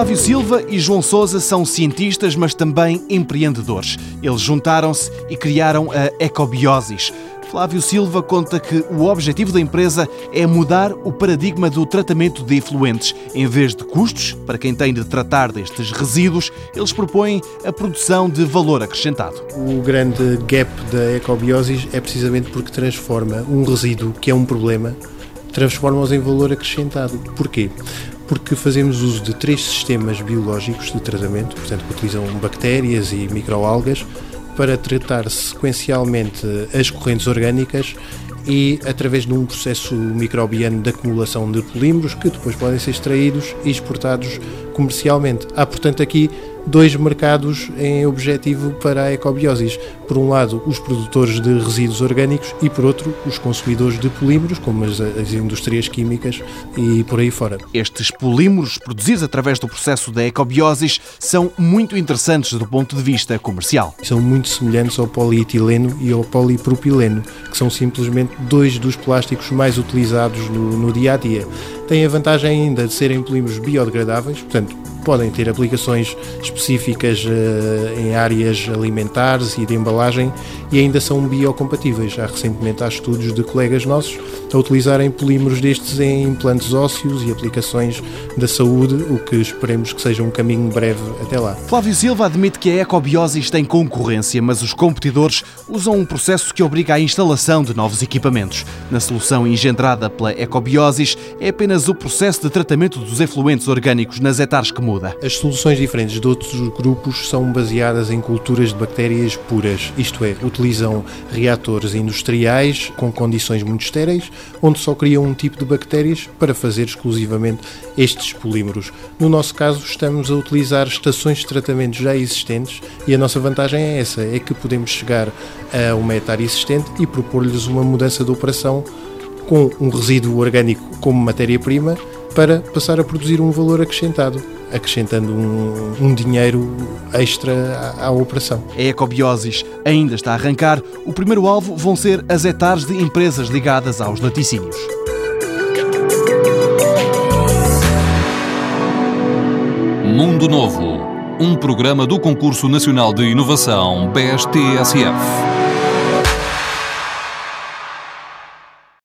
Flávio Silva e João Souza são cientistas, mas também empreendedores. Eles juntaram-se e criaram a Ecobiosis. Flávio Silva conta que o objetivo da empresa é mudar o paradigma do tratamento de efluentes. Em vez de custos, para quem tem de tratar destes resíduos, eles propõem a produção de valor acrescentado. O grande gap da ecobiosis é precisamente porque transforma um resíduo que é um problema, transforma-os em valor acrescentado. Porquê? Porque fazemos uso de três sistemas biológicos de tratamento, portanto, que utilizam bactérias e microalgas para tratar sequencialmente as correntes orgânicas e através de um processo microbiano de acumulação de polímeros que depois podem ser extraídos e exportados comercialmente. Há, portanto, aqui dois mercados em objetivo para a ecobiosis. Por um lado, os produtores de resíduos orgânicos e, por outro, os consumidores de polímeros, como as, as indústrias químicas e por aí fora. Estes polímeros, produzidos através do processo da ecobiosis, são muito interessantes do ponto de vista comercial. São muito semelhantes ao polietileno e ao polipropileno, que são simplesmente dois dos plásticos mais utilizados no, no dia a dia. Têm a vantagem ainda de serem polímeros biodegradáveis, portanto, podem ter aplicações específicas uh, em áreas alimentares e de embalagem e ainda são biocompatíveis. Já recentemente há estudos de colegas nossos a utilizarem polímeros destes em implantes ósseos e aplicações da saúde, o que esperemos que seja um caminho breve até lá. Flávio Silva admite que a ecobiosis tem concorrência, mas os competidores usam um processo que obriga à instalação de novos equipamentos. Na solução engendrada pela ecobiosis é apenas o processo de tratamento dos efluentes orgânicos nas hectares que muda. As soluções diferentes de outros grupos são baseadas em culturas de bactérias puras, isto é, utilizam reatores industriais com condições muito estéreis, onde só criam um tipo de bactérias para fazer exclusivamente estes polímeros. No nosso caso, estamos a utilizar estações de tratamento já existentes e a nossa vantagem é essa, é que podemos chegar a uma hectare existente e propor-lhes uma mudança de operação com um resíduo orgânico como matéria-prima para passar a produzir um valor acrescentado acrescentando um, um dinheiro extra à, à, operação. A Ecobiosis ainda está a arrancar. O primeiro alvo vão ser as hectares de empresas ligadas aos laticínios. Mundo Novo, um programa do Concurso Nacional de Inovação BSTSF.